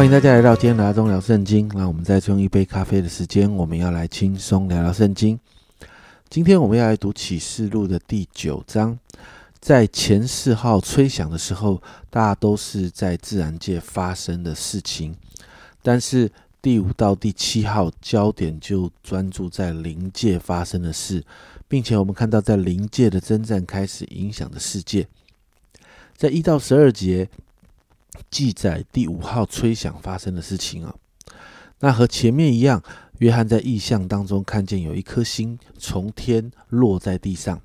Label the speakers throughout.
Speaker 1: 欢迎大家来到今天聊中聊圣经。那我们再用一杯咖啡的时间，我们要来轻松聊聊圣经。今天我们要来读启示录的第九章。在前四号吹响的时候，大都是在自然界发生的事情，但是第五到第七号焦点就专注在灵界发生的事，并且我们看到在灵界的征战开始影响的世界。在一到十二节记载第五号吹响发生的事情啊，那和前面一样，约翰在异象当中看见有一颗星从天落在地上。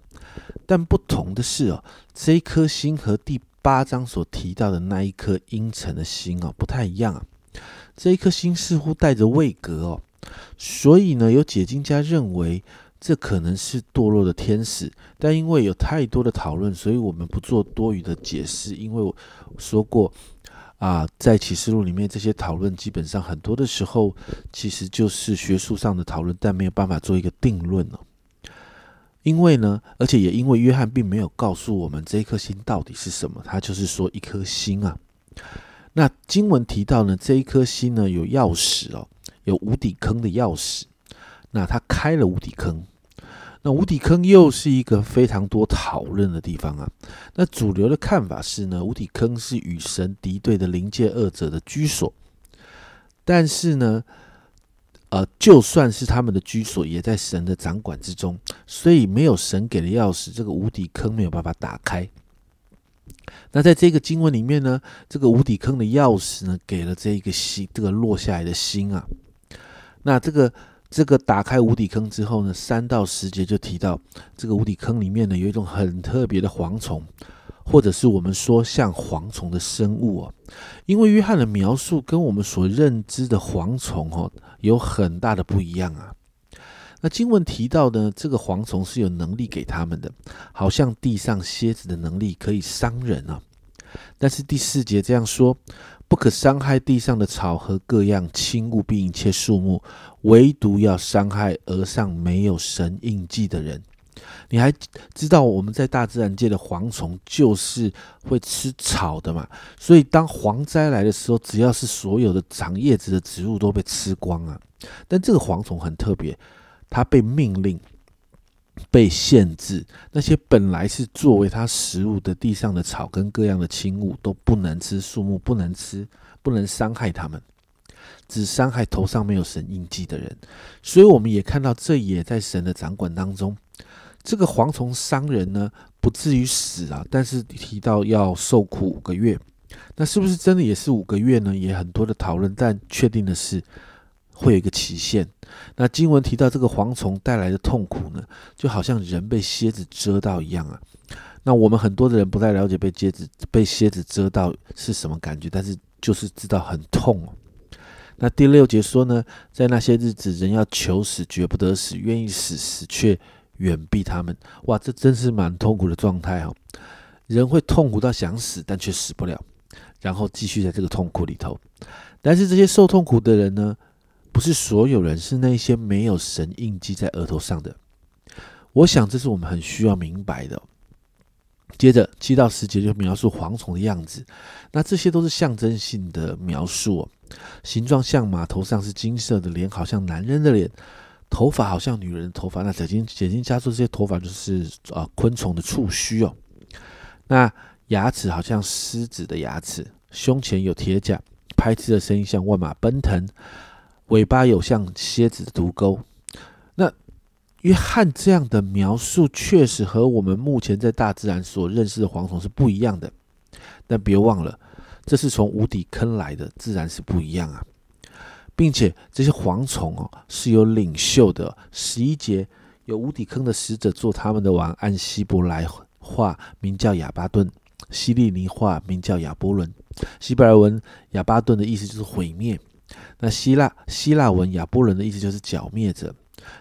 Speaker 1: 但不同的是哦，这一颗星和第八章所提到的那一颗阴沉的星哦不太一样啊。这一颗星似乎带着位格哦，所以呢，有解经家认为这可能是堕落的天使。但因为有太多的讨论，所以我们不做多余的解释。因为我说过啊，在启示录里面这些讨论基本上很多的时候其实就是学术上的讨论，但没有办法做一个定论哦。因为呢，而且也因为约翰并没有告诉我们这一颗星到底是什么，他就是说一颗星啊。那经文提到呢，这一颗星呢有钥匙哦，有无底坑的钥匙。那他开了无底坑，那无底坑又是一个非常多讨论的地方啊。那主流的看法是呢，无底坑是与神敌对的灵界恶者的居所，但是呢。呃，就算是他们的居所，也在神的掌管之中，所以没有神给的钥匙，这个无底坑没有办法打开。那在这个经文里面呢，这个无底坑的钥匙呢，给了这一个心，这个落下来的心啊。那这个这个打开无底坑之后呢，三到十节就提到，这个无底坑里面呢，有一种很特别的蝗虫。或者是我们说像蝗虫的生物哦，因为约翰的描述跟我们所认知的蝗虫哦有很大的不一样啊。那经文提到的这个蝗虫是有能力给他们的，好像地上蝎子的能力可以伤人啊。但是第四节这样说，不可伤害地上的草和各样轻物并一切树木，唯独要伤害额上没有神印记的人。你还知道我们在大自然界的蝗虫就是会吃草的嘛？所以当蝗灾来的时候，只要是所有的长叶子的植物都被吃光啊。但这个蝗虫很特别，它被命令、被限制，那些本来是作为它食物的地上的草跟各样的青物都不能吃，树木不能吃，不能伤害它们，只伤害头上没有神印记的人。所以我们也看到，这也在神的掌管当中。这个蝗虫伤人呢，不至于死啊，但是提到要受苦五个月，那是不是真的也是五个月呢？也很多的讨论，但确定的是会有一个期限。那经文提到这个蝗虫带来的痛苦呢，就好像人被蝎子蛰到一样啊。那我们很多的人不太了解被蝎子被蝎子蛰到是什么感觉，但是就是知道很痛哦。那第六节说呢，在那些日子，人要求死，绝不得死；愿意死，死却。远避他们，哇，这真是蛮痛苦的状态哈。人会痛苦到想死，但却死不了，然后继续在这个痛苦里头。但是这些受痛苦的人呢，不是所有人，是那些没有神印记在额头上的。我想这是我们很需要明白的。接着七到十节就描述蝗虫的样子，那这些都是象征性的描述哦，形状像马，头上是金色的，脸好像男人的脸。头发好像女人的头发，那解经解经家说这些头发就是啊昆虫的触须哦。那牙齿好像狮子的牙齿，胸前有铁甲，拍翅的声音像万马奔腾，尾巴有像蝎子的毒钩。那约翰这样的描述确实和我们目前在大自然所认识的蝗虫是不一样的，但别忘了，这是从无底坑来的，自然是不一样啊。并且这些蝗虫哦是有领袖的。十一节有无底坑的使者做他们的王，按希伯来话名叫亚巴顿，希利尼话名叫亚波伦。希伯来文亚巴顿的意思就是毁灭，那希腊希腊文亚波伦的意思就是剿灭者。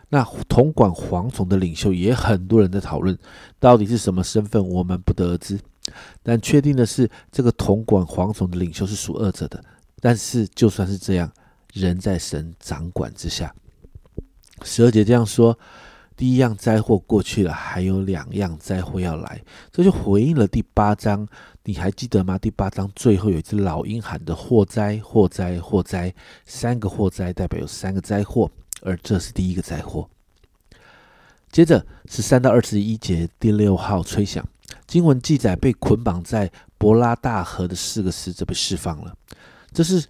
Speaker 1: 那统管蝗虫的领袖也很多人在讨论，到底是什么身份，我们不得而知。但确定的是，这个统管蝗虫的领袖是属恶者的。但是就算是这样。人在神掌管之下。十二节这样说：第一样灾祸过去了，还有两样灾祸要来，这就回应了第八章。你还记得吗？第八章最后有一只老鹰喊的“祸灾，祸灾，祸灾”，三个祸灾代表有三个灾祸，而这是第一个灾祸。接着十三到二十一节，第六号吹响。经文记载，被捆绑在伯拉大河的四个使者被释放了。这是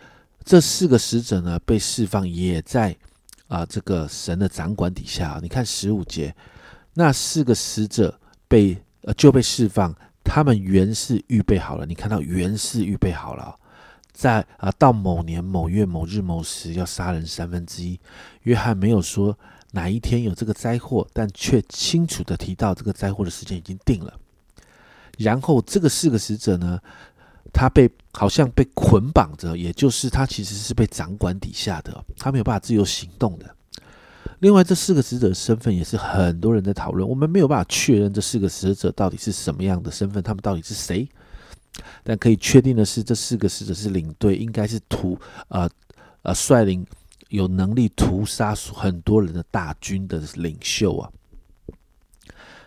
Speaker 1: 这四个使者呢，被释放也在。啊，这个神的掌管底下，你看十五节，那四个使者被呃就被释放，他们原是预备好了。你看到原是预备好了，在啊到某年某月某日某时要杀人三分之一。约翰没有说哪一天有这个灾祸，但却清楚的提到这个灾祸的时间已经定了。然后这个四个使者呢？他被好像被捆绑着，也就是他其实是被掌管底下的，他没有办法自由行动的。另外，这四个使者身份也是很多人在讨论，我们没有办法确认这四个使者到底是什么样的身份，他们到底是谁。但可以确定的是，这四个使者是领队，应该是屠呃呃率领有能力屠杀很多人的大军的领袖啊。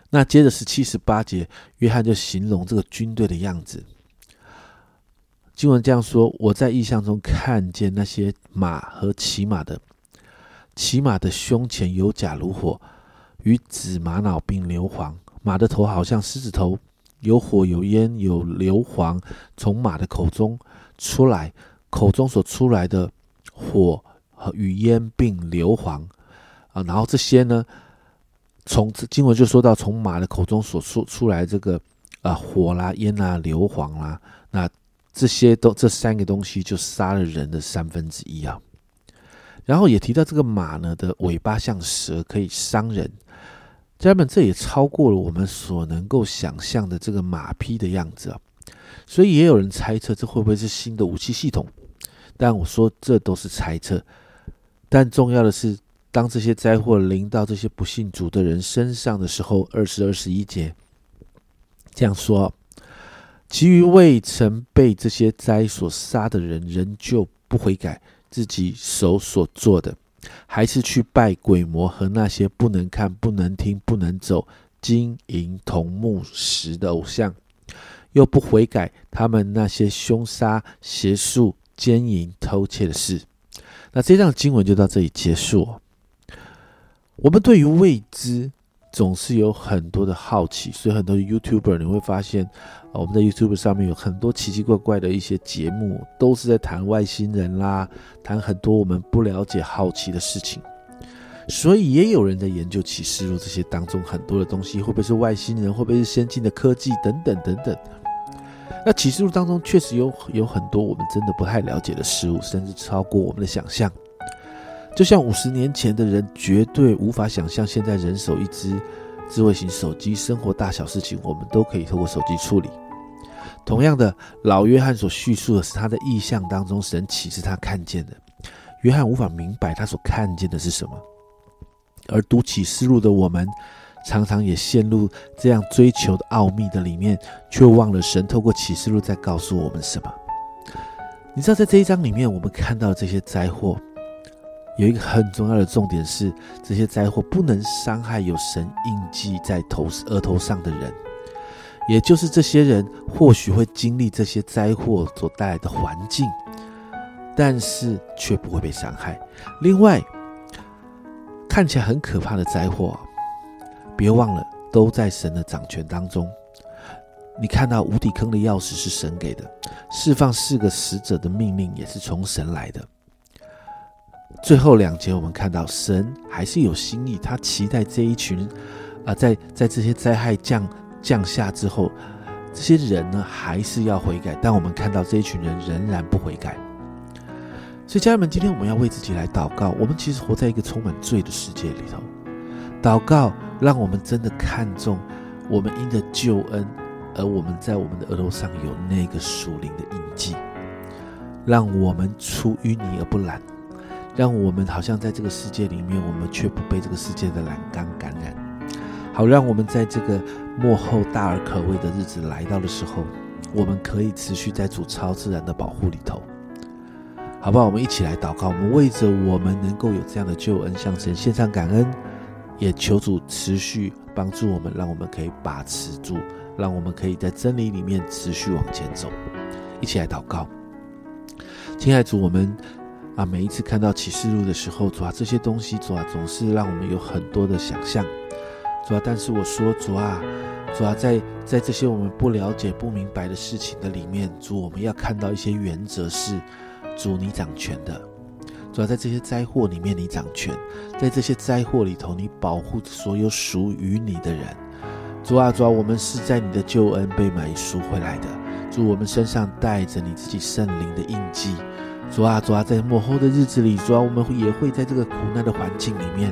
Speaker 1: 那接着是七十八节，约翰就形容这个军队的样子。经文这样说：“我在意象中看见那些马和骑马的，骑马的胸前有甲如火，与紫玛瑙并硫磺。马的头好像狮子头，有火有烟有硫磺从马的口中出来，口中所出来的火和与烟并硫磺啊。然后这些呢，从经文就说到从马的口中所出出来这个啊火啦烟啦硫磺啦，那。”这些都这三个东西就杀了人的三分之一啊，然后也提到这个马呢的尾巴像蛇，可以伤人。家人们，这也超过了我们所能够想象的这个马匹的样子啊，所以也有人猜测这会不会是新的武器系统？但我说这都是猜测。但重要的是，当这些灾祸临到这些不信主的人身上的时候，二十二十一节这样说。其余未曾被这些灾所杀的人，仍旧不悔改自己手所做的，还是去拜鬼魔和那些不能看、不能听、不能走金银铜木石的偶像，又不悔改他们那些凶杀、邪术、奸淫、偷窃的事。那这段经文就到这里结束。我们对于未知。总是有很多的好奇，所以很多 YouTuber 你会发现，我们在 YouTube 上面有很多奇奇怪怪的一些节目，都是在谈外星人啦，谈很多我们不了解、好奇的事情。所以也有人在研究启示录这些当中很多的东西，会不会是外星人，会不会是先进的科技等等等等。那启示录当中确实有有很多我们真的不太了解的事物，甚至超过我们的想象。就像五十年前的人绝对无法想象，现在人手一只智慧型手机，生活大小事情我们都可以透过手机处理。同样的，老约翰所叙述的是他的意象当中神启示他看见的，约翰无法明白他所看见的是什么。而读启示录的我们，常常也陷入这样追求的奥秘的里面，却忘了神透过启示录在告诉我们什么。你知道，在这一章里面，我们看到这些灾祸。有一个很重要的重点是，这些灾祸不能伤害有神印记在头额头上的人，也就是这些人或许会经历这些灾祸所带来的环境，但是却不会被伤害。另外，看起来很可怕的灾祸，别忘了都在神的掌权当中。你看到无底坑的钥匙是神给的，释放四个使者的命令也是从神来的。最后两节，我们看到神还是有心意，他期待这一群啊，在在这些灾害降降下之后，这些人呢还是要悔改。但我们看到这一群人仍然不悔改。所以，家人们，今天我们要为自己来祷告。我们其实活在一个充满罪的世界里头，祷告让我们真的看重我们因着救恩，而我们在我们的额头上有那个属灵的印记，让我们出淤泥而不染。让我们好像在这个世界里面，我们却不被这个世界的栏杆感染。好，让我们在这个幕后大而可畏的日子来到的时候，我们可以持续在主超自然的保护里头，好不好？我们一起来祷告，我们为着我们能够有这样的救恩向神献上感恩，也求主持续帮助我们，让我们可以把持住，让我们可以在真理里面持续往前走。一起来祷告，亲爱的主，我们啊，每一次看到启示录的时候，主啊，这些东西主啊，总是让我们有很多的想象，主啊，但是我说主啊，主啊，在在这些我们不了解、不明白的事情的里面，主，我们要看到一些原则是主你掌权的。主要在这些灾祸里面，你掌权；在这些灾祸里头，你保护所有属于你的人。主啊，主啊，我们是在你的救恩被买赎回来的。主，我们身上带着你自己圣灵的印记。主啊，主啊，在幕后的日子里，主啊，我们也会在这个苦难的环境里面，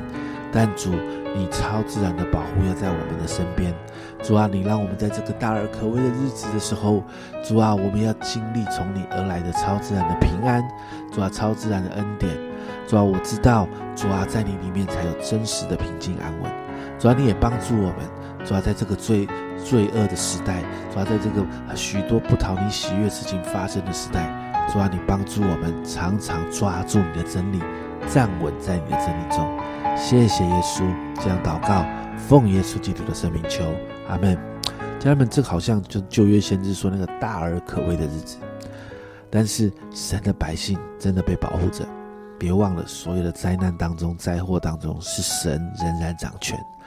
Speaker 1: 但主，你超自然的保护要在我们的身边。主啊，你让我们在这个大而可畏的日子的时候，主啊，我们要经历从你而来的超自然的平安。主啊，超自然的恩典，主啊，我知道，主啊，在你里面才有真实的平静安稳。主啊，你也帮助我们，主啊，在这个最罪恶的时代，主啊，在这个许多不讨你喜悦事情发生的时代，主啊，你帮助我们常常抓住你的真理，站稳在你的真理中。谢谢耶稣，这样祷告，奉耶稣基督的圣名求，阿门。家人们，这好像就旧约先知说那个大而可畏的日子。但是神的百姓真的被保护着，别忘了，所有的灾难当中、灾祸当中，是神仍然掌权。